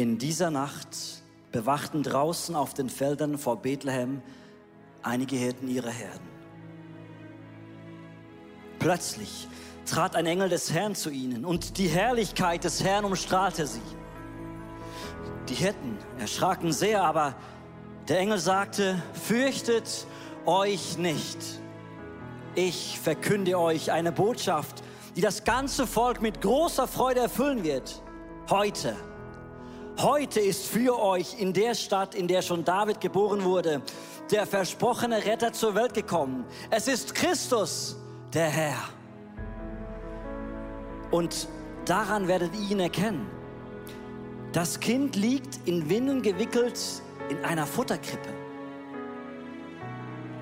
In dieser Nacht bewachten draußen auf den Feldern vor Bethlehem einige Hirten ihre Herden. Plötzlich trat ein Engel des Herrn zu ihnen und die Herrlichkeit des Herrn umstrahlte sie. Die Hirten erschraken sehr, aber der Engel sagte, fürchtet euch nicht. Ich verkünde euch eine Botschaft, die das ganze Volk mit großer Freude erfüllen wird. Heute. Heute ist für euch in der Stadt, in der schon David geboren wurde, der versprochene Retter zur Welt gekommen. Es ist Christus, der Herr. Und daran werdet ihr ihn erkennen. Das Kind liegt in Windeln gewickelt in einer Futterkrippe.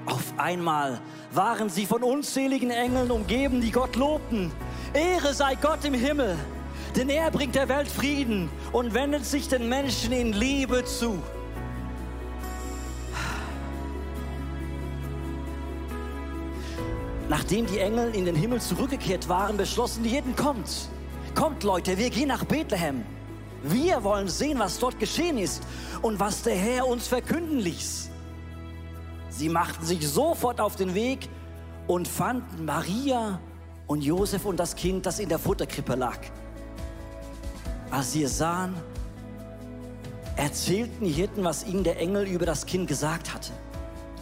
Auf einmal waren sie von unzähligen Engeln umgeben, die Gott lobten. Ehre sei Gott im Himmel, denn er bringt der Welt Frieden und wendet sich den Menschen in Liebe zu. Nachdem die Engel in den Himmel zurückgekehrt waren, beschlossen die Hirten, kommt, kommt Leute, wir gehen nach Bethlehem. Wir wollen sehen, was dort geschehen ist und was der Herr uns verkünden ließ. Sie machten sich sofort auf den Weg und fanden Maria und Josef und das Kind, das in der Futterkrippe lag. Als sie es sahen, erzählten die Hirten, was ihnen der Engel über das Kind gesagt hatte.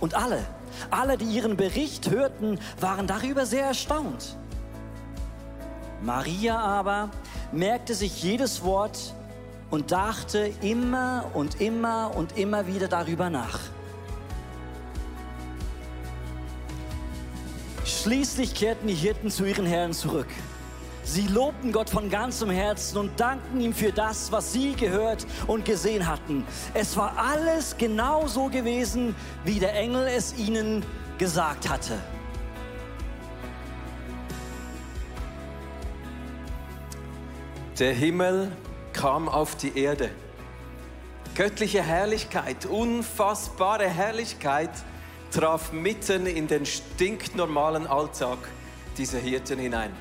Und alle, alle, die ihren Bericht hörten, waren darüber sehr erstaunt. Maria aber merkte sich jedes Wort und dachte immer und immer und immer wieder darüber nach. Schließlich kehrten die Hirten zu ihren Herren zurück. Sie lobten Gott von ganzem Herzen und dankten ihm für das, was sie gehört und gesehen hatten. Es war alles genau so gewesen, wie der Engel es ihnen gesagt hatte. Der Himmel kam auf die Erde. Göttliche Herrlichkeit, unfassbare Herrlichkeit traf mitten in den stinknormalen Alltag dieser Hirten hinein.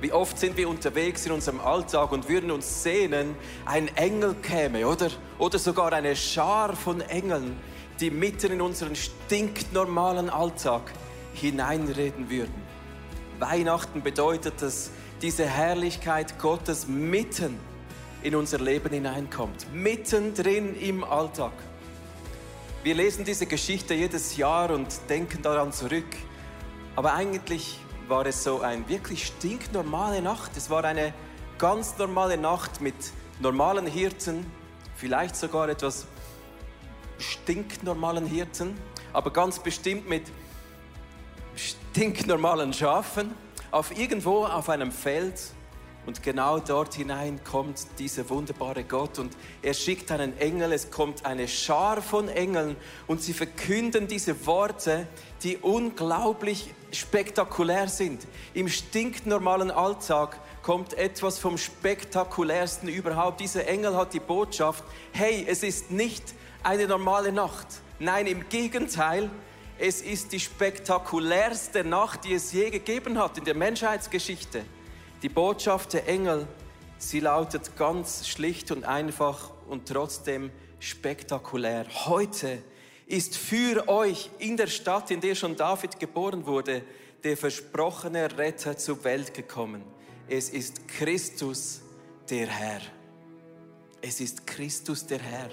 Wie oft sind wir unterwegs in unserem Alltag und würden uns sehnen, ein Engel käme oder, oder sogar eine Schar von Engeln, die mitten in unseren stinknormalen Alltag hineinreden würden. Weihnachten bedeutet, dass diese Herrlichkeit Gottes mitten in unser Leben hineinkommt, mittendrin im Alltag. Wir lesen diese Geschichte jedes Jahr und denken daran zurück, aber eigentlich war es so eine wirklich stinknormale Nacht. Es war eine ganz normale Nacht mit normalen Hirten, vielleicht sogar etwas stinknormalen Hirten, aber ganz bestimmt mit stinknormalen Schafen auf irgendwo auf einem Feld und genau dort hinein kommt dieser wunderbare Gott und er schickt einen Engel, es kommt eine Schar von Engeln und sie verkünden diese Worte, die unglaublich spektakulär sind. Im stinknormalen Alltag kommt etwas vom spektakulärsten überhaupt. Dieser Engel hat die Botschaft, hey, es ist nicht eine normale Nacht. Nein, im Gegenteil, es ist die spektakulärste Nacht, die es je gegeben hat in der Menschheitsgeschichte. Die Botschaft der Engel, sie lautet ganz schlicht und einfach und trotzdem spektakulär. Heute ist für euch in der Stadt, in der schon David geboren wurde, der versprochene Retter zur Welt gekommen. Es ist Christus der Herr. Es ist Christus der Herr.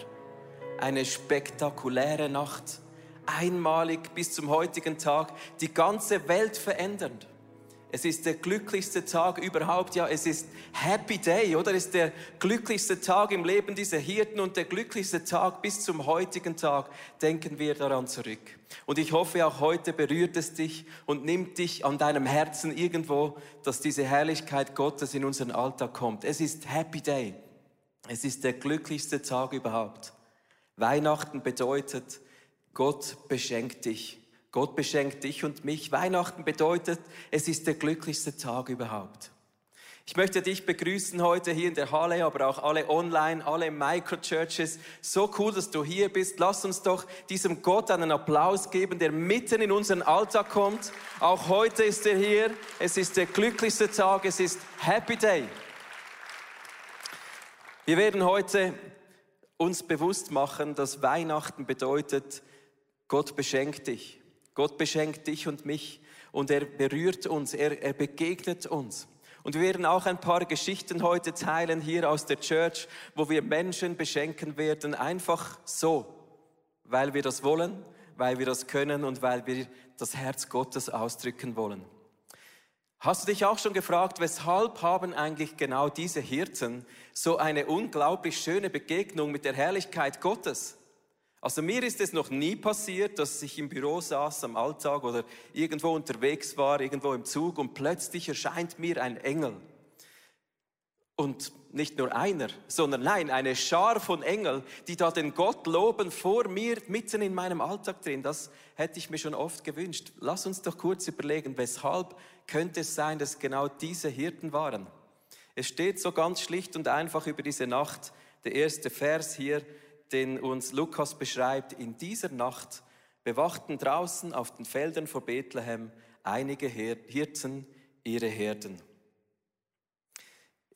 Eine spektakuläre Nacht, einmalig bis zum heutigen Tag, die ganze Welt verändernd. Es ist der glücklichste Tag überhaupt. Ja, es ist Happy Day, oder? Es ist der glücklichste Tag im Leben dieser Hirten und der glücklichste Tag bis zum heutigen Tag. Denken wir daran zurück. Und ich hoffe, auch heute berührt es dich und nimmt dich an deinem Herzen irgendwo, dass diese Herrlichkeit Gottes in unseren Alltag kommt. Es ist Happy Day. Es ist der glücklichste Tag überhaupt. Weihnachten bedeutet, Gott beschenkt dich Gott beschenkt dich und mich. Weihnachten bedeutet, es ist der glücklichste Tag überhaupt. Ich möchte dich begrüßen heute hier in der Halle, aber auch alle online, alle Microchurches. So cool, dass du hier bist. Lass uns doch diesem Gott einen Applaus geben, der mitten in unseren Alltag kommt. Auch heute ist er hier. Es ist der glücklichste Tag. Es ist Happy Day. Wir werden heute uns bewusst machen, dass Weihnachten bedeutet, Gott beschenkt dich. Gott beschenkt dich und mich und er berührt uns, er, er begegnet uns. Und wir werden auch ein paar Geschichten heute teilen hier aus der Church, wo wir Menschen beschenken werden, einfach so, weil wir das wollen, weil wir das können und weil wir das Herz Gottes ausdrücken wollen. Hast du dich auch schon gefragt, weshalb haben eigentlich genau diese Hirten so eine unglaublich schöne Begegnung mit der Herrlichkeit Gottes? Also mir ist es noch nie passiert, dass ich im Büro saß am Alltag oder irgendwo unterwegs war, irgendwo im Zug und plötzlich erscheint mir ein Engel. Und nicht nur einer, sondern nein, eine Schar von Engeln, die da den Gott loben vor mir, mitten in meinem Alltag drin. Das hätte ich mir schon oft gewünscht. Lass uns doch kurz überlegen, weshalb könnte es sein, dass genau diese Hirten waren. Es steht so ganz schlicht und einfach über diese Nacht, der erste Vers hier, den uns Lukas beschreibt. In dieser Nacht bewachten draußen auf den Feldern vor Bethlehem einige Hirten ihre Herden.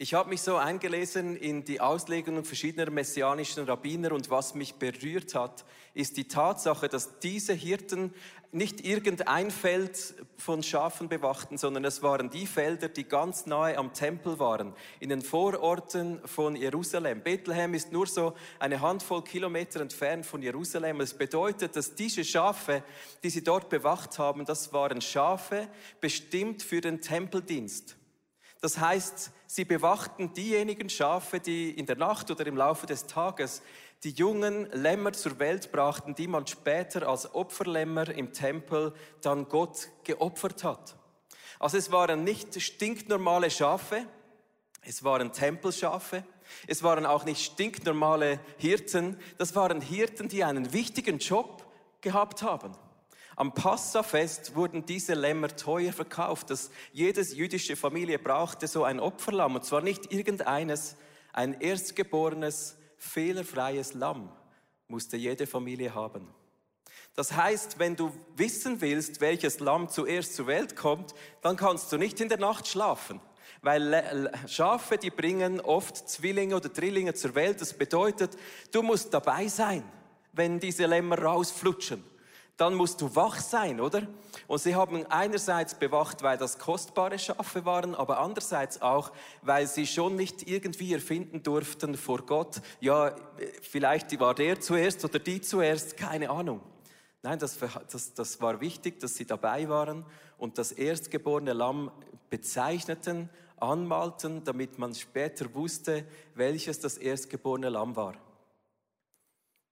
Ich habe mich so eingelesen in die Auslegungen verschiedener messianischen Rabbiner und was mich berührt hat, ist die Tatsache, dass diese Hirten nicht irgendein Feld von Schafen bewachten, sondern es waren die Felder, die ganz nahe am Tempel waren, in den Vororten von Jerusalem. Bethlehem ist nur so eine Handvoll Kilometer entfernt von Jerusalem. Es bedeutet, dass diese Schafe, die sie dort bewacht haben, das waren Schafe bestimmt für den Tempeldienst. Das heißt, sie bewachten diejenigen Schafe, die in der Nacht oder im Laufe des Tages die jungen Lämmer zur Welt brachten, die man später als Opferlämmer im Tempel dann Gott geopfert hat. Also es waren nicht stinknormale Schafe, es waren Tempelschafe, es waren auch nicht stinknormale Hirten, das waren Hirten, die einen wichtigen Job gehabt haben. Am Passafest wurden diese Lämmer teuer verkauft. dass jedes jüdische Familie brauchte so ein Opferlamm. Und zwar nicht irgendeines, ein erstgeborenes, fehlerfreies Lamm musste jede Familie haben. Das heißt, wenn du wissen willst, welches Lamm zuerst zur Welt kommt, dann kannst du nicht in der Nacht schlafen. Weil Schafe, die bringen oft Zwillinge oder Drillinge zur Welt. Das bedeutet, du musst dabei sein, wenn diese Lämmer rausflutschen dann musst du wach sein, oder? Und sie haben einerseits bewacht, weil das kostbare Schafe waren, aber andererseits auch, weil sie schon nicht irgendwie erfinden durften vor Gott, ja, vielleicht war der zuerst oder die zuerst, keine Ahnung. Nein, das, das, das war wichtig, dass sie dabei waren und das erstgeborene Lamm bezeichneten, anmalten, damit man später wusste, welches das erstgeborene Lamm war.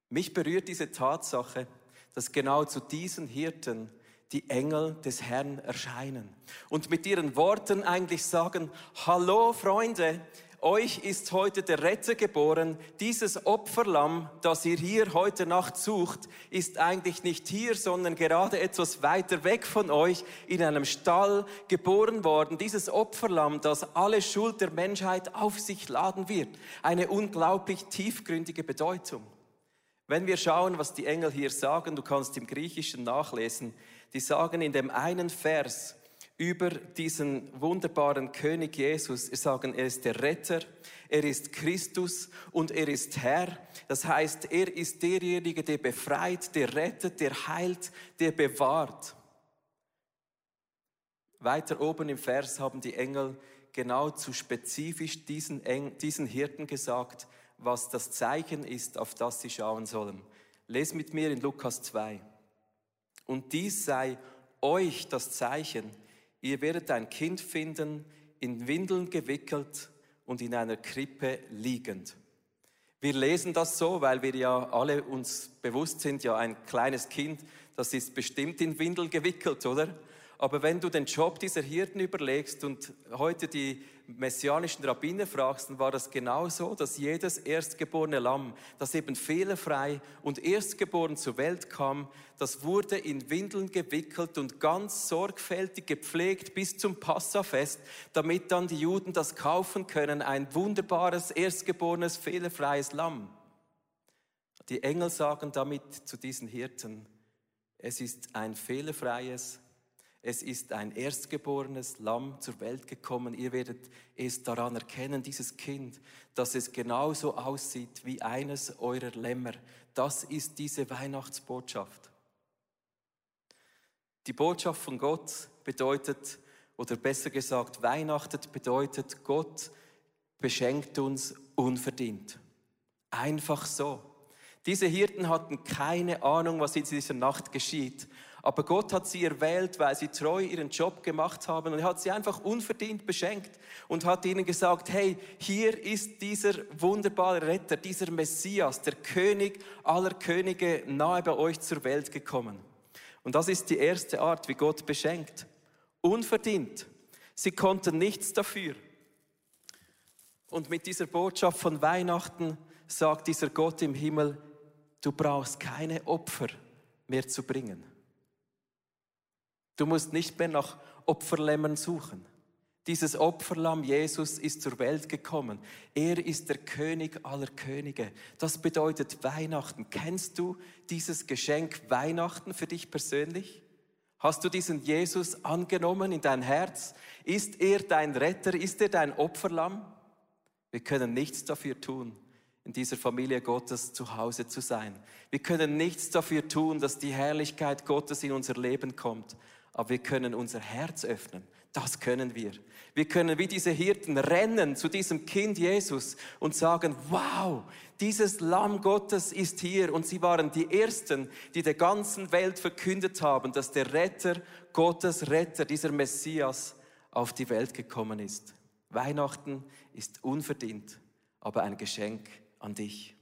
Mich berührt diese Tatsache, dass genau zu diesen Hirten die Engel des Herrn erscheinen und mit ihren Worten eigentlich sagen, hallo Freunde, euch ist heute der Retter geboren. Dieses Opferlamm, das ihr hier heute Nacht sucht, ist eigentlich nicht hier, sondern gerade etwas weiter weg von euch in einem Stall geboren worden. Dieses Opferlamm, das alle Schuld der Menschheit auf sich laden wird. Eine unglaublich tiefgründige Bedeutung. Wenn wir schauen, was die Engel hier sagen, du kannst im Griechischen nachlesen, die sagen in dem einen Vers über diesen wunderbaren König Jesus, sie sagen, er ist der Retter, er ist Christus und er ist Herr. Das heißt, er ist derjenige, der befreit, der rettet, der heilt, der bewahrt. Weiter oben im Vers haben die Engel genau zu spezifisch diesen, diesen Hirten gesagt, was das Zeichen ist, auf das sie schauen sollen. Les mit mir in Lukas 2. Und dies sei euch das Zeichen. Ihr werdet ein Kind finden, in Windeln gewickelt und in einer Krippe liegend. Wir lesen das so, weil wir ja alle uns bewusst sind, ja ein kleines Kind, das ist bestimmt in Windeln gewickelt, oder? Aber wenn du den Job dieser Hirten überlegst und heute die messianischen Rabbiner fragst, dann war das genau so, dass jedes erstgeborene Lamm, das eben fehlerfrei und erstgeboren zur Welt kam, das wurde in Windeln gewickelt und ganz sorgfältig gepflegt bis zum Passafest, damit dann die Juden das kaufen können, ein wunderbares, erstgeborenes, fehlerfreies Lamm. Die Engel sagen damit zu diesen Hirten, es ist ein fehlerfreies, Es ist ein erstgeborenes Lamm zur Welt gekommen. Ihr werdet es daran erkennen, dieses Kind, dass es genauso aussieht wie eines eurer Lämmer. Das ist diese Weihnachtsbotschaft. Die Botschaft von Gott bedeutet, oder besser gesagt, Weihnachtet bedeutet, Gott beschenkt uns unverdient. Einfach so. Diese Hirten hatten keine Ahnung, was in dieser Nacht geschieht. Aber Gott hat sie erwählt, weil sie treu ihren Job gemacht haben und er hat sie einfach unverdient beschenkt und hat ihnen gesagt, hey, hier ist dieser wunderbare Retter, dieser Messias, der König aller Könige nahe bei euch zur Welt gekommen. Und das ist die erste Art, wie Gott beschenkt. Unverdient. Sie konnten nichts dafür. Und mit dieser Botschaft von Weihnachten sagt dieser Gott im Himmel, du brauchst keine Opfer mehr zu bringen. Du musst nicht mehr nach Opferlämmern suchen. Dieses Opferlamm Jesus ist zur Welt gekommen. Er ist der König aller Könige. Das bedeutet Weihnachten. Kennst du dieses Geschenk Weihnachten für dich persönlich? Hast du diesen Jesus angenommen in dein Herz? Ist er dein Retter? Ist er dein Opferlamm? Wir können nichts dafür tun, in dieser Familie Gottes zu Hause zu sein. Wir können nichts dafür tun, dass die Herrlichkeit Gottes in unser Leben kommt. Aber wir können unser Herz öffnen. Das können wir. Wir können wie diese Hirten rennen zu diesem Kind Jesus und sagen, wow, dieses Lamm Gottes ist hier. Und sie waren die Ersten, die der ganzen Welt verkündet haben, dass der Retter, Gottes Retter, dieser Messias auf die Welt gekommen ist. Weihnachten ist unverdient, aber ein Geschenk an dich.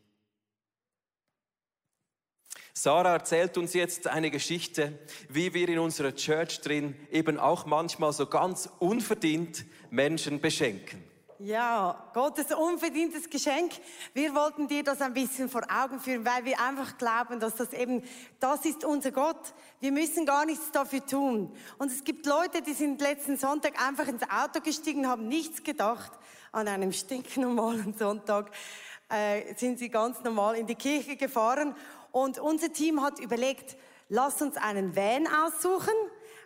Sarah erzählt uns jetzt eine Geschichte, wie wir in unserer Church drin eben auch manchmal so ganz unverdient Menschen beschenken. Ja, Gottes unverdientes Geschenk. Wir wollten dir das ein bisschen vor Augen führen, weil wir einfach glauben, dass das eben, das ist unser Gott. Wir müssen gar nichts dafür tun. Und es gibt Leute, die sind letzten Sonntag einfach ins Auto gestiegen, haben nichts gedacht. An einem stinknormalen Sonntag äh, sind sie ganz normal in die Kirche gefahren. Und unser Team hat überlegt, lasst uns einen Van aussuchen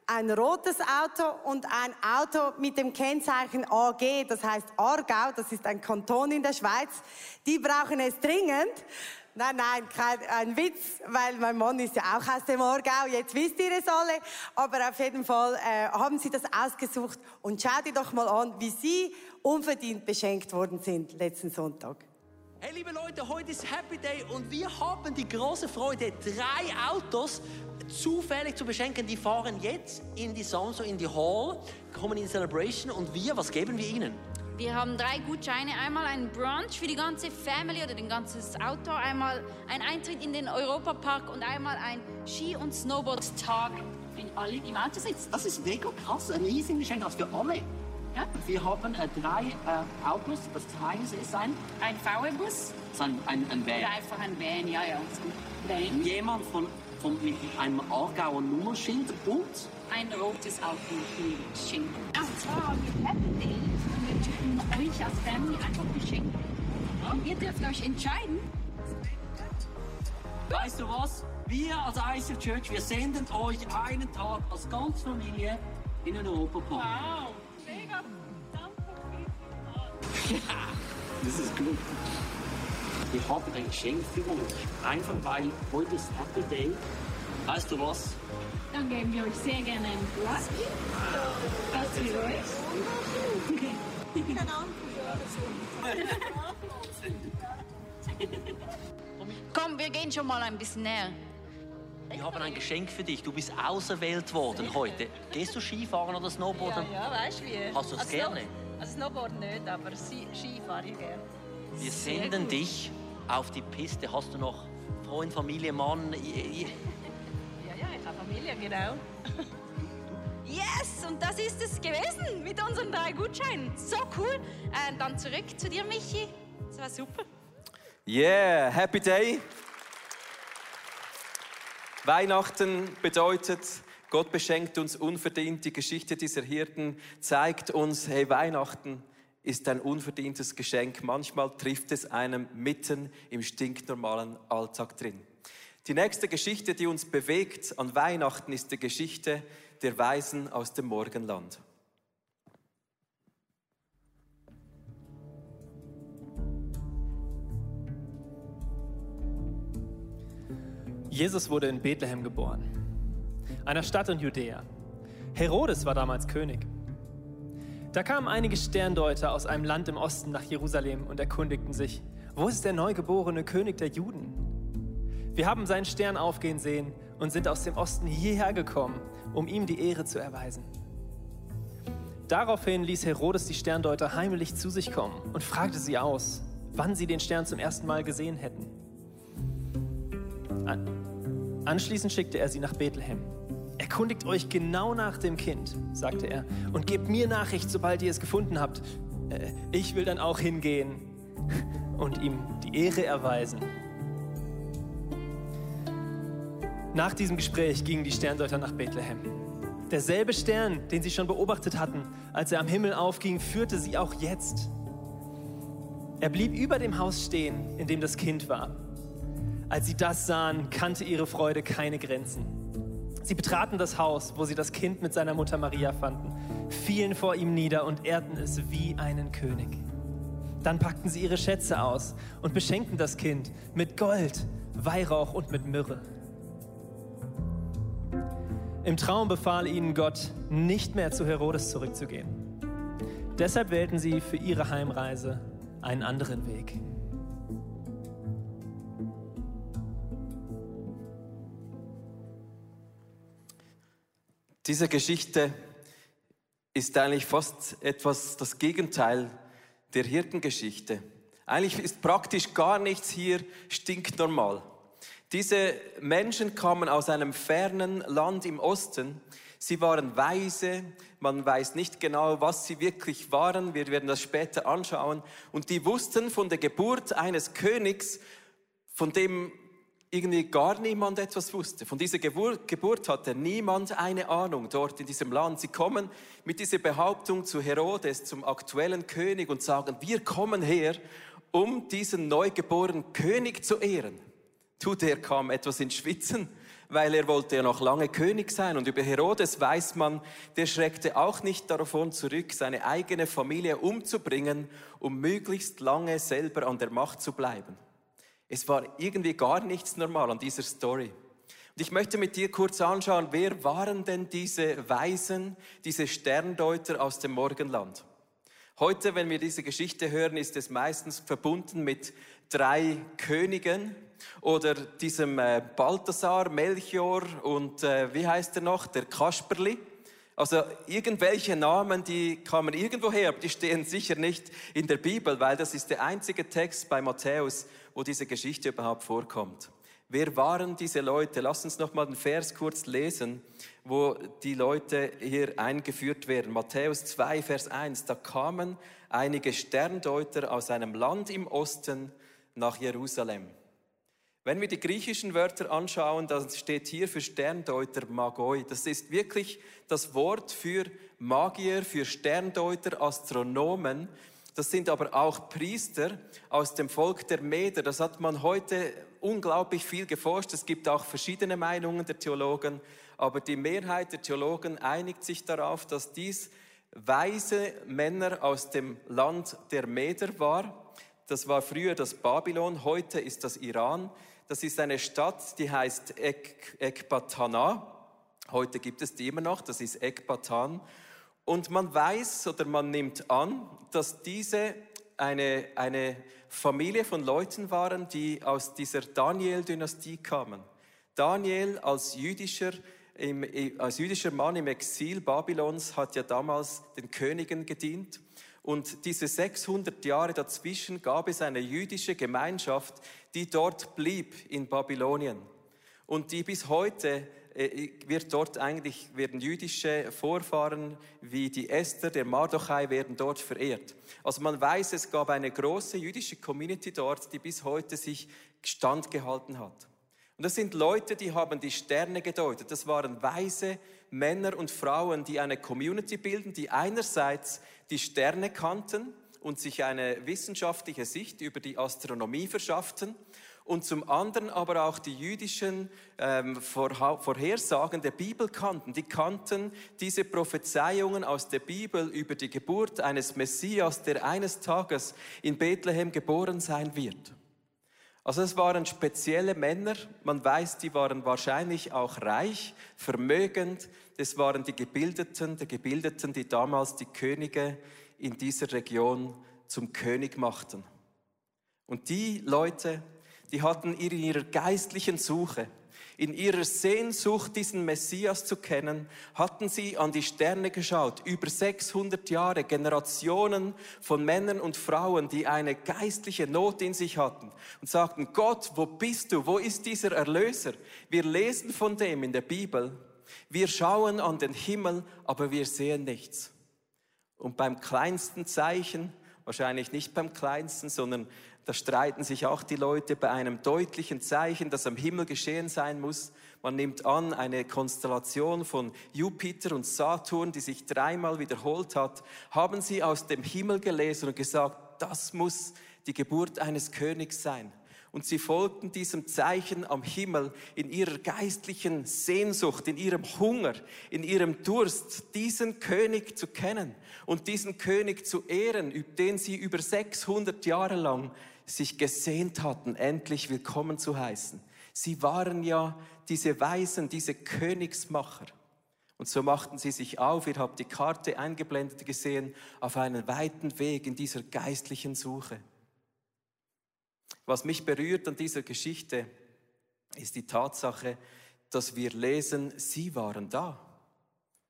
ein rotes Auto und ein Auto mit dem Kennzeichen AG, das heißt Aargau, das ist ein Kanton in der Schweiz. Die brauchen es dringend. Nein, nein, kein ein Witz, weil mein Mann ist ja auch aus dem Aargau, jetzt wisst ihr es alle. Aber auf jeden Fall äh, haben sie das ausgesucht und schaut ihr doch mal an, wie sie unverdient beschenkt worden sind letzten Sonntag. Hey liebe Leute, heute ist Happy Day und wir haben die große Freude, drei Autos zufällig zu beschenken. Die fahren jetzt in die Samsung, in die Hall, kommen in die Celebration und wir, was geben wir ihnen? Wir haben drei Gutscheine. Einmal ein Brunch für die ganze Family oder den ganzes Auto. Einmal ein Eintritt in den Europapark und einmal ein Ski- und Snowboard-Tag. Wenn alle im Auto sitzen. Das ist mega krass. Ein Leasinggeschenk für alle. Ja, wir haben äh, drei äh, Autos, das eines ist ein... Ein VW-Bus. Ein, ein, ein Van. Oder einfach ein Van, ja, ja. Van. Jemand von, von, mit einem Aargauer Nummerschild und... Ein rotes Auto mit Schild. Und zwar haben wir Happy Day und wir schicken euch als Family einfach Geschenke. Und ihr dürft euch entscheiden. Weißt du was? Wir als ICF Church, wir senden euch einen Tag als ganze Familie in den Europapark. Wow. Das ist gut. Ich habe ein Geschenk für euch. Einfach weil heute ist Happy Day. Weißt du was? Dann geben wir euch sehr gerne ein Whisky. Das für euch. Komm, wir gehen schon mal ein bisschen näher. Wir haben ein Geschenk für dich. Du bist auserwählt worden heute. Gehst du Skifahren oder Snowboarden? Ja, ja, weißt du wie? Hast du es Also gerne? Also Snowboard nicht, aber Ski, Ski fahre ich gerne. Wir Sehr senden gut. dich auf die Piste. Hast du noch Freund, Familie, Mann? Ja, ja, ich habe Familie, genau. Yes, und das ist es gewesen mit unseren drei Gutscheinen. So cool. Äh, dann zurück zu dir, Michi. Das war super. Yeah, Happy Day. Weihnachten bedeutet, Gott beschenkt uns unverdient. Die Geschichte dieser Hirten zeigt uns, hey, Weihnachten ist ein unverdientes Geschenk. Manchmal trifft es einem mitten im stinknormalen Alltag drin. Die nächste Geschichte, die uns bewegt an Weihnachten, ist die Geschichte der Weisen aus dem Morgenland. Jesus wurde in Bethlehem geboren, einer Stadt in Judäa. Herodes war damals König. Da kamen einige Sterndeuter aus einem Land im Osten nach Jerusalem und erkundigten sich, wo ist der neugeborene König der Juden? Wir haben seinen Stern aufgehen sehen und sind aus dem Osten hierher gekommen, um ihm die Ehre zu erweisen. Daraufhin ließ Herodes die Sterndeuter heimlich zu sich kommen und fragte sie aus, wann sie den Stern zum ersten Mal gesehen hätten. An Anschließend schickte er sie nach Bethlehem. Erkundigt euch genau nach dem Kind, sagte er, und gebt mir Nachricht, sobald ihr es gefunden habt. Äh, ich will dann auch hingehen und ihm die Ehre erweisen. Nach diesem Gespräch gingen die Sterndeuter nach Bethlehem. Derselbe Stern, den sie schon beobachtet hatten, als er am Himmel aufging, führte sie auch jetzt. Er blieb über dem Haus stehen, in dem das Kind war. Als sie das sahen, kannte ihre Freude keine Grenzen. Sie betraten das Haus, wo sie das Kind mit seiner Mutter Maria fanden, fielen vor ihm nieder und ehrten es wie einen König. Dann packten sie ihre Schätze aus und beschenkten das Kind mit Gold, Weihrauch und mit Myrrhe. Im Traum befahl ihnen Gott, nicht mehr zu Herodes zurückzugehen. Deshalb wählten sie für ihre Heimreise einen anderen Weg. Diese Geschichte ist eigentlich fast etwas das Gegenteil der Hirtengeschichte. Eigentlich ist praktisch gar nichts hier stinknormal. Diese Menschen kamen aus einem fernen Land im Osten. Sie waren weise, man weiß nicht genau, was sie wirklich waren. Wir werden das später anschauen. Und die wussten von der Geburt eines Königs, von dem irgendwie gar niemand etwas wusste. Von dieser Geburt, hatte niemand eine Ahnung dort in diesem Land. Sie kommen mit dieser Behauptung zu Herodes, zum aktuellen König und sagen, wir kommen her, um diesen neugeborenen König zu ehren. Tut er kam etwas ins Schwitzen, weil er wollte ja noch lange König sein. Und über Herodes weiß man, der schreckte auch nicht davon zurück, seine eigene Familie umzubringen, um möglichst lange selber an der Macht zu bleiben. Es war irgendwie gar nichts normal an dieser Story. Und ich möchte mit dir kurz anschauen, wer waren denn diese Weisen, diese Sterndeuter aus dem Morgenland? Heute, wenn wir diese Geschichte hören, ist es meistens verbunden mit drei Königen oder diesem äh, Balthasar, Melchior und äh, wie heißt er noch, der Kasperli. Also irgendwelche Namen, die kamen irgendwo her, aber die stehen sicher nicht in der Bibel, weil das ist der einzige Text bei Matthäus, wo diese Geschichte überhaupt vorkommt. Wer waren diese Leute? Lass uns noch mal den Vers kurz lesen, wo die Leute hier eingeführt werden. Matthäus 2, Vers 1. Da kamen einige Sterndeuter aus einem Land im Osten nach Jerusalem. Wenn wir die griechischen Wörter anschauen, dann steht hier für Sterndeuter Magoi. Das ist wirklich das Wort für Magier, für Sterndeuter, Astronomen. Das sind aber auch Priester aus dem Volk der Meder. Das hat man heute unglaublich viel geforscht. Es gibt auch verschiedene Meinungen der Theologen, aber die Mehrheit der Theologen einigt sich darauf, dass dies weise Männer aus dem Land der Meder war. Das war früher das Babylon, heute ist das Iran. Das ist eine Stadt, die heißt Ek Ekbatana. Heute gibt es die immer noch, das ist Ekbatan. Und man weiß oder man nimmt an, dass diese eine, eine Familie von Leuten waren, die aus dieser Daniel-Dynastie kamen. Daniel als jüdischer, im, als jüdischer Mann im Exil Babylons hat ja damals den Königen gedient. Und diese 600 Jahre dazwischen gab es eine jüdische Gemeinschaft, die dort blieb in Babylonien und die bis heute wird dort eigentlich, werden jüdische Vorfahren wie die Esther, der Mardochai, werden dort verehrt. Also man weiß, es gab eine große jüdische Community dort, die bis heute sich standgehalten hat. Und das sind Leute, die haben die Sterne gedeutet. Das waren weise Männer und Frauen, die eine Community bilden, die einerseits die Sterne kannten und sich eine wissenschaftliche Sicht über die Astronomie verschafften und zum anderen aber auch die jüdischen ähm, Vorhersagen der Bibel kannten. Die kannten diese Prophezeiungen aus der Bibel über die Geburt eines Messias, der eines Tages in Bethlehem geboren sein wird. Also es waren spezielle Männer, man weiß, die waren wahrscheinlich auch reich, vermögend, es waren die Gebildeten, die Gebildeten, die damals die Könige in dieser Region zum König machten. Und die Leute, die hatten in ihrer geistlichen Suche, in ihrer Sehnsucht, diesen Messias zu kennen, hatten sie an die Sterne geschaut, über 600 Jahre, Generationen von Männern und Frauen, die eine geistliche Not in sich hatten und sagten, Gott, wo bist du? Wo ist dieser Erlöser? Wir lesen von dem in der Bibel. Wir schauen an den Himmel, aber wir sehen nichts. Und beim kleinsten Zeichen, wahrscheinlich nicht beim kleinsten, sondern da streiten sich auch die Leute bei einem deutlichen Zeichen, das am Himmel geschehen sein muss. Man nimmt an, eine Konstellation von Jupiter und Saturn, die sich dreimal wiederholt hat, haben sie aus dem Himmel gelesen und gesagt, das muss die Geburt eines Königs sein und sie folgten diesem Zeichen am Himmel in ihrer geistlichen Sehnsucht, in ihrem Hunger, in ihrem Durst, diesen König zu kennen und diesen König zu ehren, den sie über 600 Jahre lang sich gesehnt hatten, endlich willkommen zu heißen. Sie waren ja diese Weisen, diese Königsmacher. Und so machten sie sich auf, ihr habt die Karte eingeblendet gesehen, auf einen weiten Weg in dieser geistlichen Suche. Was mich berührt an dieser Geschichte, ist die Tatsache, dass wir lesen, sie waren da.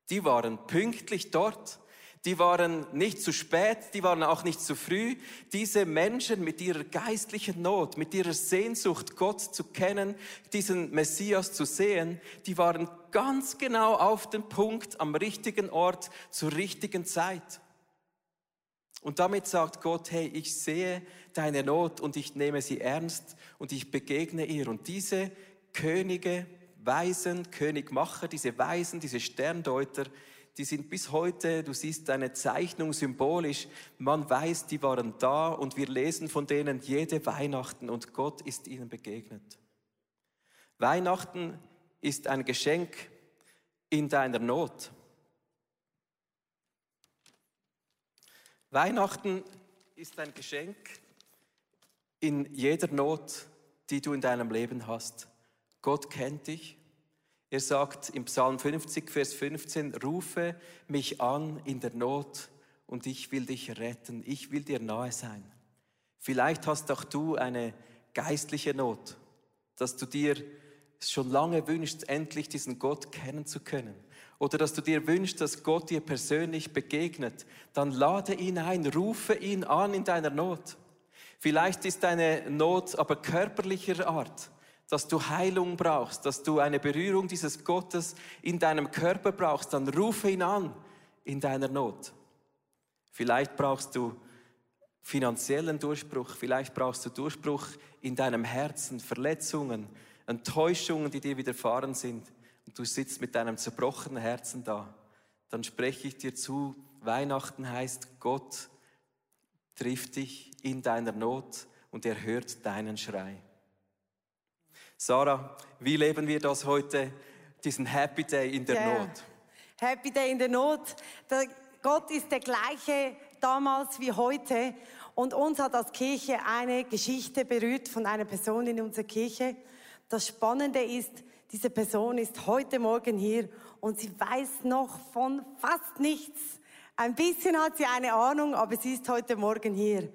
Die waren pünktlich dort. Die waren nicht zu spät, die waren auch nicht zu früh. Diese Menschen mit ihrer geistlichen Not, mit ihrer Sehnsucht, Gott zu kennen, diesen Messias zu sehen, die waren ganz genau auf dem Punkt, am richtigen Ort, zur richtigen Zeit. Und damit sagt Gott, hey, ich sehe deine Not und ich nehme sie ernst und ich begegne ihr. Und diese Könige, Weisen, Königmacher, diese Weisen, diese Sterndeuter, die sind bis heute, du siehst eine Zeichnung symbolisch, man weiß, die waren da und wir lesen von denen jede Weihnachten und Gott ist ihnen begegnet. Weihnachten ist ein Geschenk in deiner Not. Weihnachten ist ein Geschenk in jeder Not, die du in deinem Leben hast. Gott kennt dich. Er sagt im Psalm 50, Vers 15, rufe mich an in der Not und ich will dich retten. Ich will dir nahe sein. Vielleicht hast auch du eine geistliche Not, dass du dir schon lange wünschst, endlich diesen Gott kennen zu können oder dass du dir wünschst, dass Gott dir persönlich begegnet, dann lade ihn ein, rufe ihn an in deiner Not. Vielleicht ist deine Not aber körperlicher Art, dass du Heilung brauchst, dass du eine Berührung dieses Gottes in deinem Körper brauchst, dann rufe ihn an in deiner Not. Vielleicht brauchst du finanziellen Durchbruch, vielleicht brauchst du Durchbruch in deinem Herzen, Verletzungen, Enttäuschungen, die dir widerfahren sind und du sitzt mit deinem zerbrochenen Herzen da, dann spreche ich dir zu, Weihnachten heißt, Gott trifft dich in deiner Not und er hört deinen Schrei. Sarah, wie leben wir das heute, diesen Happy Day in der yeah. Not? Happy Day in der Not. Der Gott ist der gleiche damals wie heute. Und uns hat als Kirche eine Geschichte berührt von einer Person in unserer Kirche. Das Spannende ist, diese Person ist heute Morgen hier und sie weiß noch von fast nichts. Ein bisschen hat sie eine Ahnung, aber sie ist heute Morgen hier.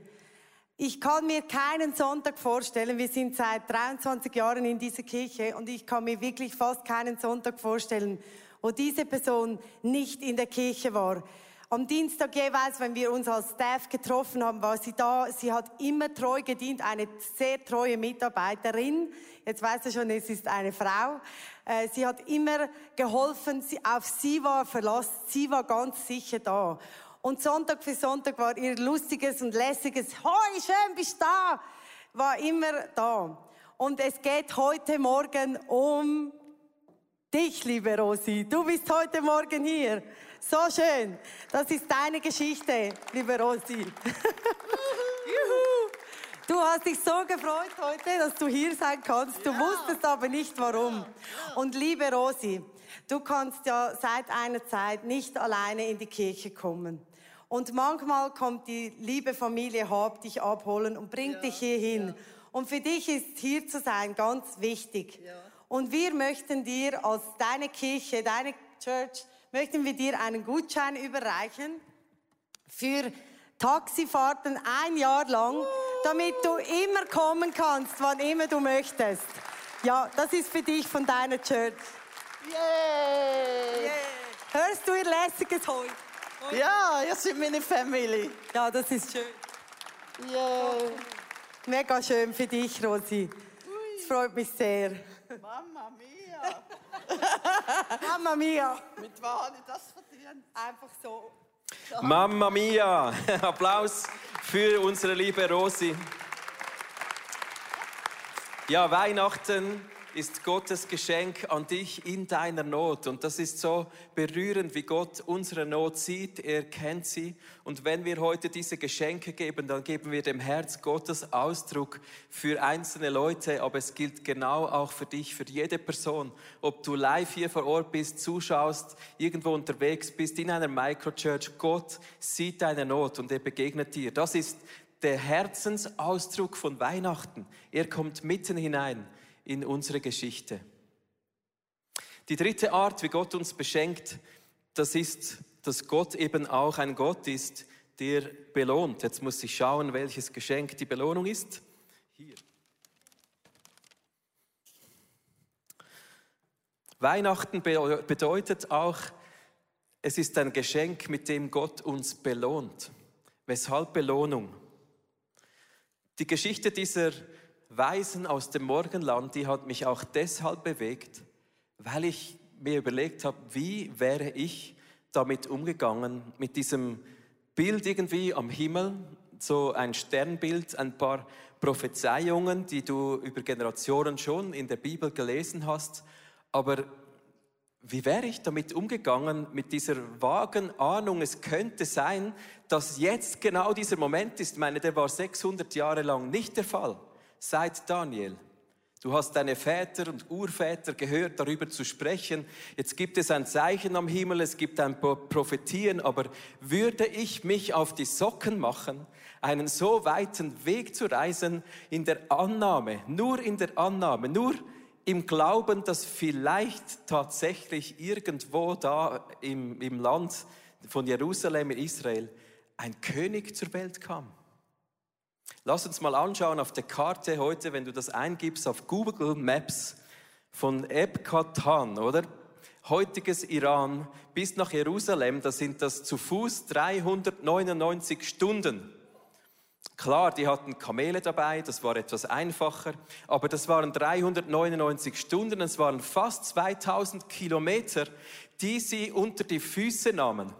Ich kann mir keinen Sonntag vorstellen, wir sind seit 23 Jahren in dieser Kirche und ich kann mir wirklich fast keinen Sonntag vorstellen, wo diese Person nicht in der Kirche war. Am Dienstag jeweils, wenn wir uns als Staff getroffen haben, war sie da. Sie hat immer treu gedient, eine sehr treue Mitarbeiterin. Jetzt weiß er schon, es ist eine Frau. Äh, sie hat immer geholfen, auf sie war verlassen, sie war ganz sicher da. Und Sonntag für Sonntag war ihr lustiges und lässiges, hoi, schön bist du da, war immer da. Und es geht heute Morgen um dich, liebe Rosi. Du bist heute Morgen hier. So schön. Das ist deine Geschichte, liebe Rosi. Du hast dich so gefreut heute, dass du hier sein kannst. Du wusstest aber nicht warum. Und liebe Rosi, du kannst ja seit einer Zeit nicht alleine in die Kirche kommen. Und manchmal kommt die liebe Familie Hab dich abholen und bringt dich hier hin. Und für dich ist hier zu sein ganz wichtig. Und wir möchten dir als deine Kirche, deine Church, möchten wir dir einen Gutschein überreichen für Taxifahrten ein Jahr lang, damit du immer kommen kannst, wann immer du möchtest. Ja, das ist für dich von deiner Church. Yay! Hörst du ihr lässiges Heu? Ja, ihr seid meine Family. Ja, das ist schön. Yay! Mega schön für dich, Rosi. Es freut mich sehr. Mama mia! Mama mia! Mit was habe ich das verdient? Einfach so. Mamma mia! Applaus für unsere liebe Rosi. Ja, Weihnachten ist Gottes Geschenk an dich in deiner Not. Und das ist so berührend, wie Gott unsere Not sieht. Er kennt sie. Und wenn wir heute diese Geschenke geben, dann geben wir dem Herz Gottes Ausdruck für einzelne Leute. Aber es gilt genau auch für dich, für jede Person. Ob du live hier vor Ort bist, zuschaust, irgendwo unterwegs bist, in einer Microchurch. Gott sieht deine Not und er begegnet dir. Das ist der Herzensausdruck von Weihnachten. Er kommt mitten hinein in unsere Geschichte. Die dritte Art, wie Gott uns beschenkt, das ist, dass Gott eben auch ein Gott ist, der belohnt. Jetzt muss ich schauen, welches Geschenk die Belohnung ist. Hier. Weihnachten bedeutet auch, es ist ein Geschenk, mit dem Gott uns belohnt. Weshalb Belohnung? Die Geschichte dieser Weisen aus dem Morgenland, die hat mich auch deshalb bewegt, weil ich mir überlegt habe, wie wäre ich damit umgegangen, mit diesem Bild irgendwie am Himmel, so ein Sternbild, ein paar Prophezeiungen, die du über Generationen schon in der Bibel gelesen hast, aber wie wäre ich damit umgegangen, mit dieser vagen Ahnung, es könnte sein, dass jetzt genau dieser Moment ist. Ich meine, der war 600 Jahre lang nicht der Fall seit Daniel. Du hast deine Väter und Urväter gehört, darüber zu sprechen. Jetzt gibt es ein Zeichen am Himmel, es gibt ein Prophetien, aber würde ich mich auf die Socken machen, einen so weiten Weg zu reisen, in der Annahme, nur in der Annahme, nur im Glauben, dass vielleicht tatsächlich irgendwo da im, im Land von Jerusalem in Israel ein König zur Welt kam? Lass uns mal anschauen auf der Karte heute, wenn du das eingibst auf Google Maps von Ebkatan, oder? Heutiges Iran bis nach Jerusalem, da sind das zu Fuß 399 Stunden. Klar, die hatten Kamele dabei, das war etwas einfacher, aber das waren 399 Stunden, es waren fast 2000 Kilometer, die sie unter die Füße nahmen.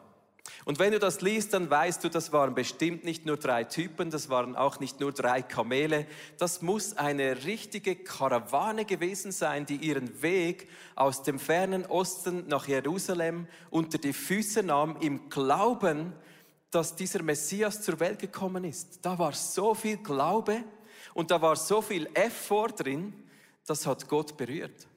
Und wenn du das liest, dann weißt du, das waren bestimmt nicht nur drei Typen, das waren auch nicht nur drei Kamele. Das muss eine richtige Karawane gewesen sein, die ihren Weg aus dem fernen Osten nach Jerusalem unter die Füße nahm, im Glauben, dass dieser Messias zur Welt gekommen ist. Da war so viel Glaube und da war so viel Effort drin, das hat Gott berührt.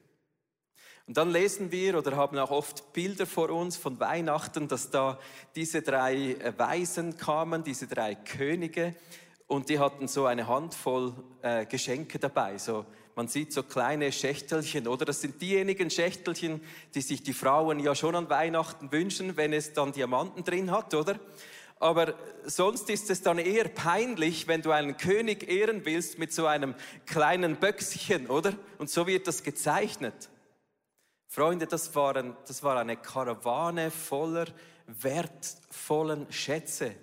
Und dann lesen wir oder haben auch oft Bilder vor uns von Weihnachten, dass da diese drei äh, Weisen kamen, diese drei Könige, und die hatten so eine Handvoll äh, Geschenke dabei. So, man sieht so kleine Schächtelchen, oder? Das sind diejenigen Schächtelchen, die sich die Frauen ja schon an Weihnachten wünschen, wenn es dann Diamanten drin hat, oder? Aber sonst ist es dann eher peinlich, wenn du einen König ehren willst mit so einem kleinen Böckschen, oder? Und so wird das gezeichnet. Freunde, das, waren, das war eine Karawane voller wertvollen Schätze,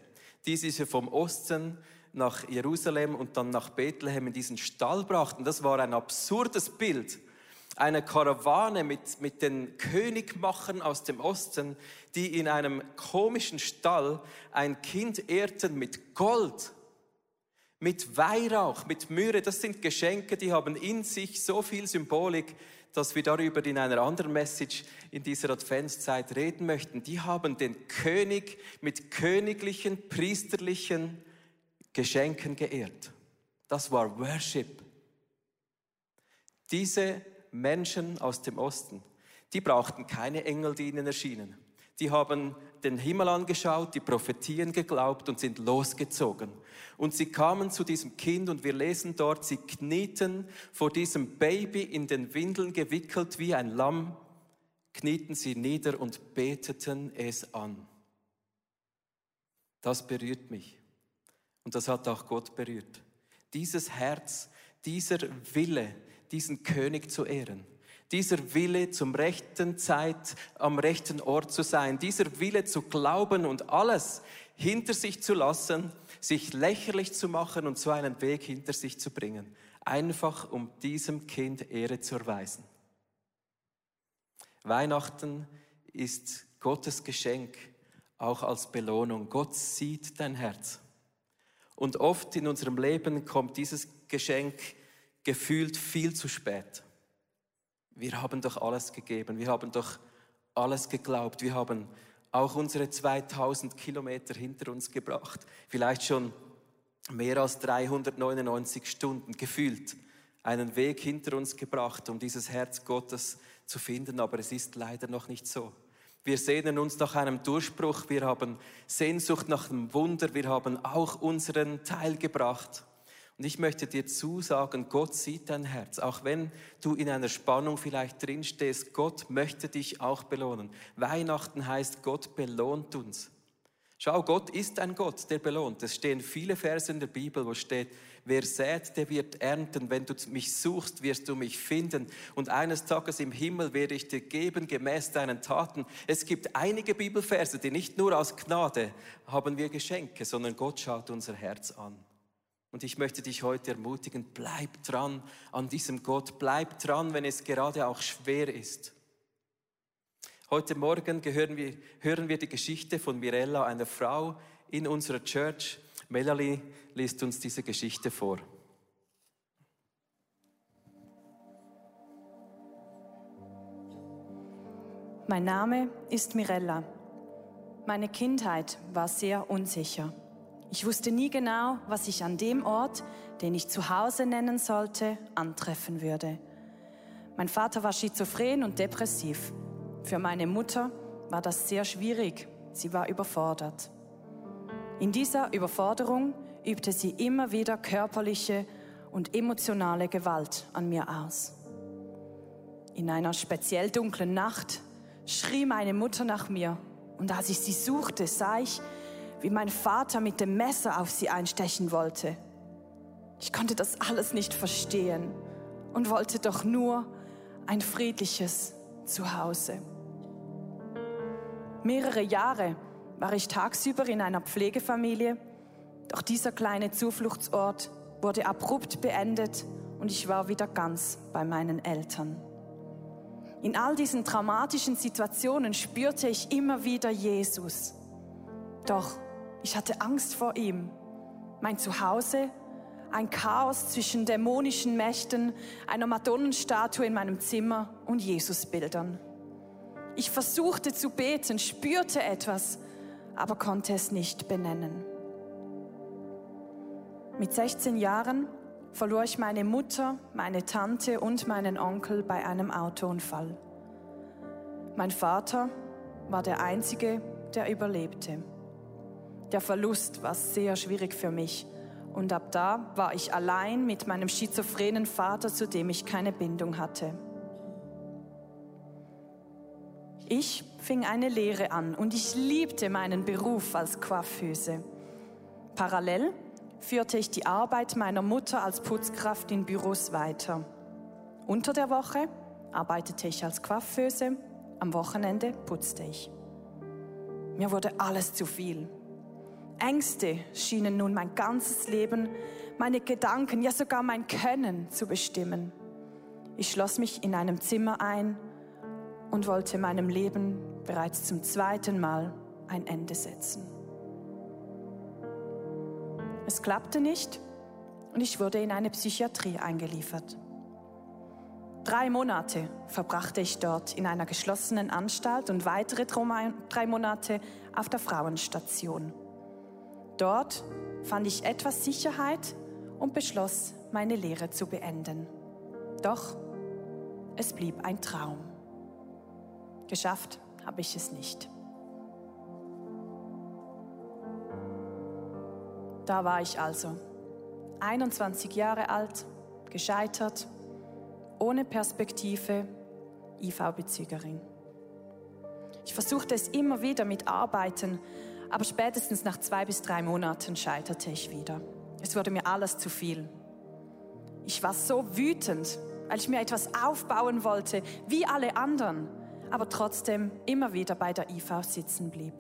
die sie vom Osten nach Jerusalem und dann nach Bethlehem in diesen Stall brachten. Das war ein absurdes Bild. Eine Karawane mit, mit den Königmachern aus dem Osten, die in einem komischen Stall ein Kind ehrten mit Gold, mit Weihrauch, mit Myrrhe. Das sind Geschenke, die haben in sich so viel Symbolik, dass wir darüber in einer anderen Message in dieser Adventszeit reden möchten. Die haben den König mit königlichen, priesterlichen Geschenken geehrt. Das war Worship. Diese Menschen aus dem Osten, die brauchten keine Engel, die ihnen erschienen. Die haben den Himmel angeschaut, die Prophetien geglaubt und sind losgezogen. Und sie kamen zu diesem Kind und wir lesen dort, sie knieten vor diesem Baby in den Windeln gewickelt wie ein Lamm, knieten sie nieder und beteten es an. Das berührt mich. Und das hat auch Gott berührt. Dieses Herz, dieser Wille, diesen König zu ehren. Dieser Wille zum rechten Zeit am rechten Ort zu sein. Dieser Wille zu glauben und alles hinter sich zu lassen, sich lächerlich zu machen und so einen Weg hinter sich zu bringen. Einfach um diesem Kind Ehre zu erweisen. Weihnachten ist Gottes Geschenk auch als Belohnung. Gott sieht dein Herz. Und oft in unserem Leben kommt dieses Geschenk gefühlt viel zu spät. Wir haben doch alles gegeben, wir haben doch alles geglaubt, wir haben auch unsere 2000 Kilometer hinter uns gebracht, vielleicht schon mehr als 399 Stunden gefühlt einen Weg hinter uns gebracht, um dieses Herz Gottes zu finden, aber es ist leider noch nicht so. Wir sehnen uns nach einem Durchbruch, wir haben Sehnsucht nach einem Wunder, wir haben auch unseren Teil gebracht. Und ich möchte dir zusagen, Gott sieht dein Herz. Auch wenn du in einer Spannung vielleicht drinstehst, Gott möchte dich auch belohnen. Weihnachten heißt, Gott belohnt uns. Schau, Gott ist ein Gott, der belohnt. Es stehen viele Verse in der Bibel, wo steht, wer sät, der wird ernten. Wenn du mich suchst, wirst du mich finden. Und eines Tages im Himmel werde ich dir geben, gemäß deinen Taten. Es gibt einige Bibelverse, die nicht nur aus Gnade haben wir Geschenke, sondern Gott schaut unser Herz an. Und ich möchte dich heute ermutigen, bleib dran an diesem Gott, bleib dran, wenn es gerade auch schwer ist. Heute Morgen hören wir, hören wir die Geschichte von Mirella, einer Frau in unserer Church. Melanie liest uns diese Geschichte vor. Mein Name ist Mirella. Meine Kindheit war sehr unsicher. Ich wusste nie genau, was ich an dem Ort, den ich zu Hause nennen sollte, antreffen würde. Mein Vater war schizophren und depressiv. Für meine Mutter war das sehr schwierig. Sie war überfordert. In dieser Überforderung übte sie immer wieder körperliche und emotionale Gewalt an mir aus. In einer speziell dunklen Nacht schrie meine Mutter nach mir und als ich sie suchte, sah ich, wie mein Vater mit dem Messer auf sie einstechen wollte. Ich konnte das alles nicht verstehen und wollte doch nur ein friedliches Zuhause. Mehrere Jahre war ich tagsüber in einer Pflegefamilie, doch dieser kleine Zufluchtsort wurde abrupt beendet und ich war wieder ganz bei meinen Eltern. In all diesen traumatischen Situationen spürte ich immer wieder Jesus. Doch ich hatte Angst vor ihm. Mein Zuhause, ein Chaos zwischen dämonischen Mächten, einer Madonnenstatue in meinem Zimmer und Jesusbildern. Ich versuchte zu beten, spürte etwas, aber konnte es nicht benennen. Mit 16 Jahren verlor ich meine Mutter, meine Tante und meinen Onkel bei einem Autounfall. Mein Vater war der Einzige, der überlebte. Der Verlust war sehr schwierig für mich und ab da war ich allein mit meinem schizophrenen Vater, zu dem ich keine Bindung hatte. Ich fing eine Lehre an und ich liebte meinen Beruf als Coiffeuse. Parallel führte ich die Arbeit meiner Mutter als Putzkraft in Büros weiter. Unter der Woche arbeitete ich als Coiffeuse, am Wochenende putzte ich. Mir wurde alles zu viel. Ängste schienen nun mein ganzes Leben, meine Gedanken, ja sogar mein Können zu bestimmen. Ich schloss mich in einem Zimmer ein und wollte meinem Leben bereits zum zweiten Mal ein Ende setzen. Es klappte nicht und ich wurde in eine Psychiatrie eingeliefert. Drei Monate verbrachte ich dort in einer geschlossenen Anstalt und weitere drei Monate auf der Frauenstation. Dort fand ich etwas Sicherheit und beschloss, meine Lehre zu beenden. Doch es blieb ein Traum. Geschafft habe ich es nicht. Da war ich also, 21 Jahre alt, gescheitert, ohne Perspektive, IV-Bezügerin. Ich versuchte es immer wieder mit Arbeiten, aber spätestens nach zwei bis drei Monaten scheiterte ich wieder. Es wurde mir alles zu viel. Ich war so wütend, weil ich mir etwas aufbauen wollte, wie alle anderen, aber trotzdem immer wieder bei der IV sitzen blieb.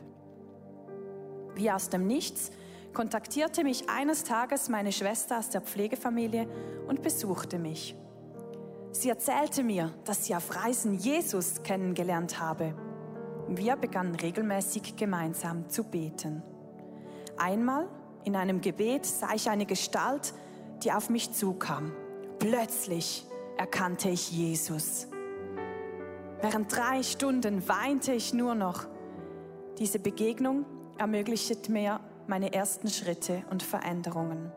Wie aus dem Nichts kontaktierte mich eines Tages meine Schwester aus der Pflegefamilie und besuchte mich. Sie erzählte mir, dass sie auf Reisen Jesus kennengelernt habe. Wir begannen regelmäßig gemeinsam zu beten. Einmal in einem Gebet sah ich eine Gestalt, die auf mich zukam. Plötzlich erkannte ich Jesus. Während drei Stunden weinte ich nur noch. Diese Begegnung ermöglichte mir meine ersten Schritte und Veränderungen.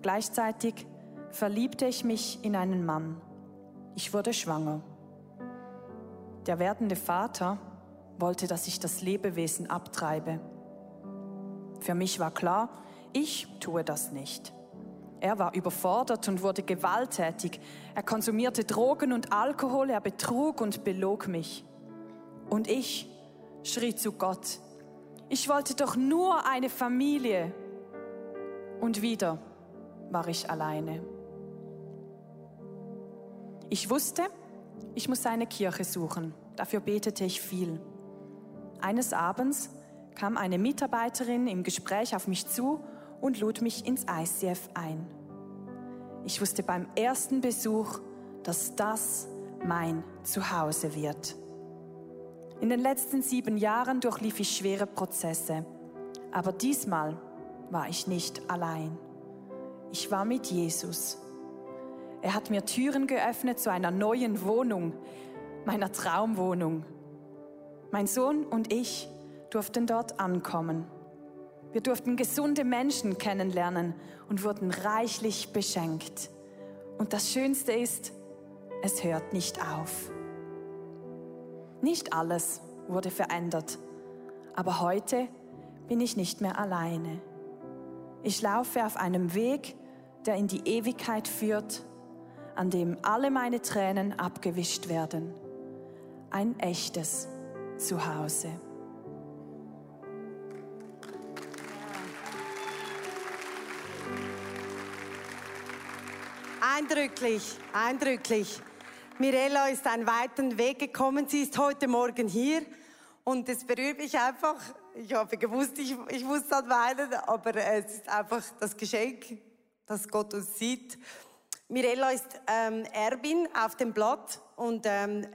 Gleichzeitig verliebte ich mich in einen Mann. Ich wurde schwanger. Der werdende Vater wollte, dass ich das Lebewesen abtreibe. Für mich war klar, ich tue das nicht. Er war überfordert und wurde gewalttätig. Er konsumierte Drogen und Alkohol, er betrug und belog mich. Und ich schrie zu Gott, ich wollte doch nur eine Familie. Und wieder war ich alleine. Ich wusste, ich muss eine Kirche suchen. Dafür betete ich viel. Eines Abends kam eine Mitarbeiterin im Gespräch auf mich zu und lud mich ins ICF ein. Ich wusste beim ersten Besuch, dass das mein Zuhause wird. In den letzten sieben Jahren durchlief ich schwere Prozesse, aber diesmal war ich nicht allein. Ich war mit Jesus. Er hat mir Türen geöffnet zu einer neuen Wohnung, meiner Traumwohnung. Mein Sohn und ich durften dort ankommen. Wir durften gesunde Menschen kennenlernen und wurden reichlich beschenkt. Und das Schönste ist, es hört nicht auf. Nicht alles wurde verändert, aber heute bin ich nicht mehr alleine. Ich laufe auf einem Weg, der in die Ewigkeit führt, an dem alle meine Tränen abgewischt werden. Ein echtes Zuhause. Eindrücklich, eindrücklich. Mirella ist einen weiten Weg gekommen. Sie ist heute Morgen hier und es berührt mich einfach. Ich habe gewusst, ich, ich muss dann weinen, aber es ist einfach das Geschenk, dass Gott uns sieht. Mirella ist ähm, Erbin auf dem Blatt und ähm,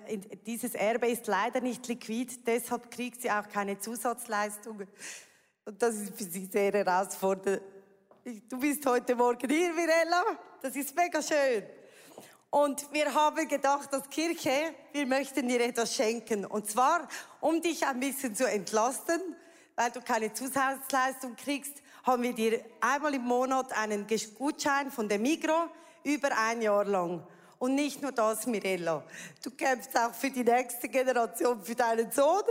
dieses Erbe ist leider nicht liquid, deshalb kriegt sie auch keine Zusatzleistungen. Und das ist für sie sehr herausfordernd. Du bist heute Morgen hier, Mirella. Das ist mega schön. Und wir haben gedacht, als Kirche, wir möchten dir etwas schenken. Und zwar, um dich ein bisschen zu entlasten, weil du keine Zusatzleistung kriegst, haben wir dir einmal im Monat einen Gutschein von der Migro über ein Jahr lang. Und nicht nur das, Mirella. Du kämpfst auch für die nächste Generation, für deinen Sohn.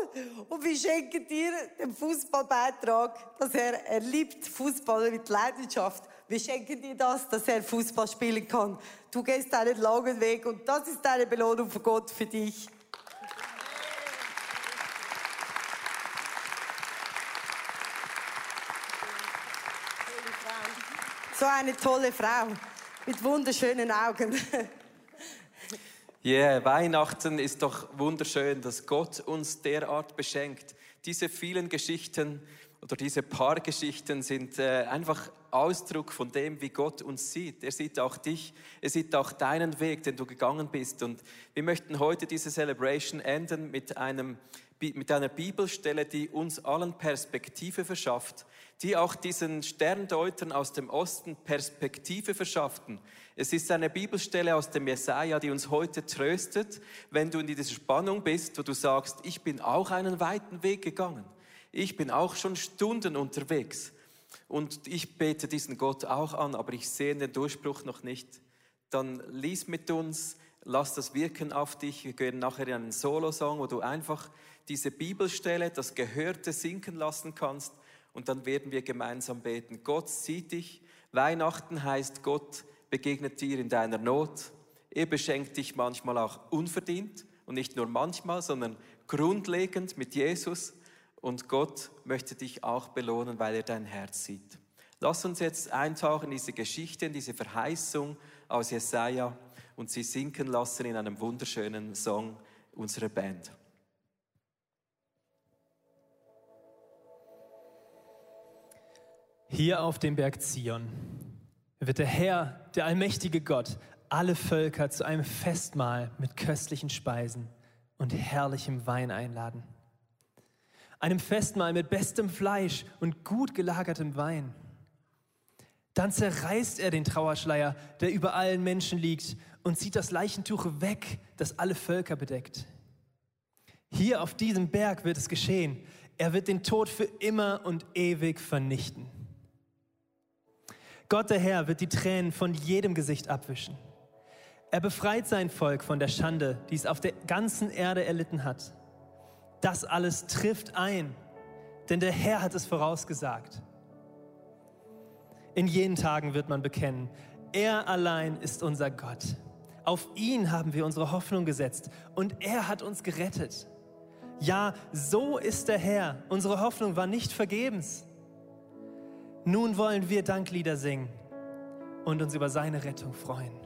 Und wir schenken dir den Fußballbeitrag, dass er, er liebt Fußball mit Leidenschaft. Wir schenken dir das, dass er Fußball spielen kann. Du gehst einen langen Weg und das ist deine Belohnung von Gott für dich. So eine tolle Frau mit wunderschönen Augen. Ja, yeah, Weihnachten ist doch wunderschön, dass Gott uns derart beschenkt. Diese vielen Geschichten oder diese paar Geschichten sind äh, einfach Ausdruck von dem, wie Gott uns sieht. Er sieht auch dich, er sieht auch deinen Weg, den du gegangen bist. Und wir möchten heute diese Celebration enden mit, einem, mit einer Bibelstelle, die uns allen Perspektive verschafft, die auch diesen Sterndeutern aus dem Osten Perspektive verschafften. Es ist eine Bibelstelle aus dem Jesaja, die uns heute tröstet, wenn du in dieser Spannung bist, wo du sagst, ich bin auch einen weiten Weg gegangen. Ich bin auch schon Stunden unterwegs. und ich bete diesen Gott auch an, aber ich sehe den Durchbruch noch nicht, dann lies mit uns, lass das wirken auf dich. Wir gehen nachher in einen Solo-Song, wo du einfach diese Bibelstelle, das Gehörte sinken lassen kannst und dann werden wir gemeinsam beten. Gott sieht dich. Weihnachten heißt, Gott begegnet dir in deiner Not. Er beschenkt dich manchmal auch unverdient und nicht nur manchmal, sondern grundlegend mit Jesus. Und Gott möchte dich auch belohnen, weil er dein Herz sieht. Lass uns jetzt eintauchen in diese Geschichte, in diese Verheißung aus Jesaja und sie sinken lassen in einem wunderschönen Song unserer Band. Hier auf dem Berg Zion wird der Herr, der allmächtige Gott, alle Völker zu einem Festmahl mit köstlichen Speisen und herrlichem Wein einladen. Einem Festmahl mit bestem Fleisch und gut gelagertem Wein. Dann zerreißt er den Trauerschleier, der über allen Menschen liegt, und zieht das Leichentuch weg, das alle Völker bedeckt. Hier auf diesem Berg wird es geschehen. Er wird den Tod für immer und ewig vernichten. Gott der Herr wird die Tränen von jedem Gesicht abwischen. Er befreit sein Volk von der Schande, die es auf der ganzen Erde erlitten hat. Das alles trifft ein, denn der Herr hat es vorausgesagt. In jenen Tagen wird man bekennen, er allein ist unser Gott. Auf ihn haben wir unsere Hoffnung gesetzt und er hat uns gerettet. Ja, so ist der Herr. Unsere Hoffnung war nicht vergebens. Nun wollen wir Danklieder singen und uns über seine Rettung freuen.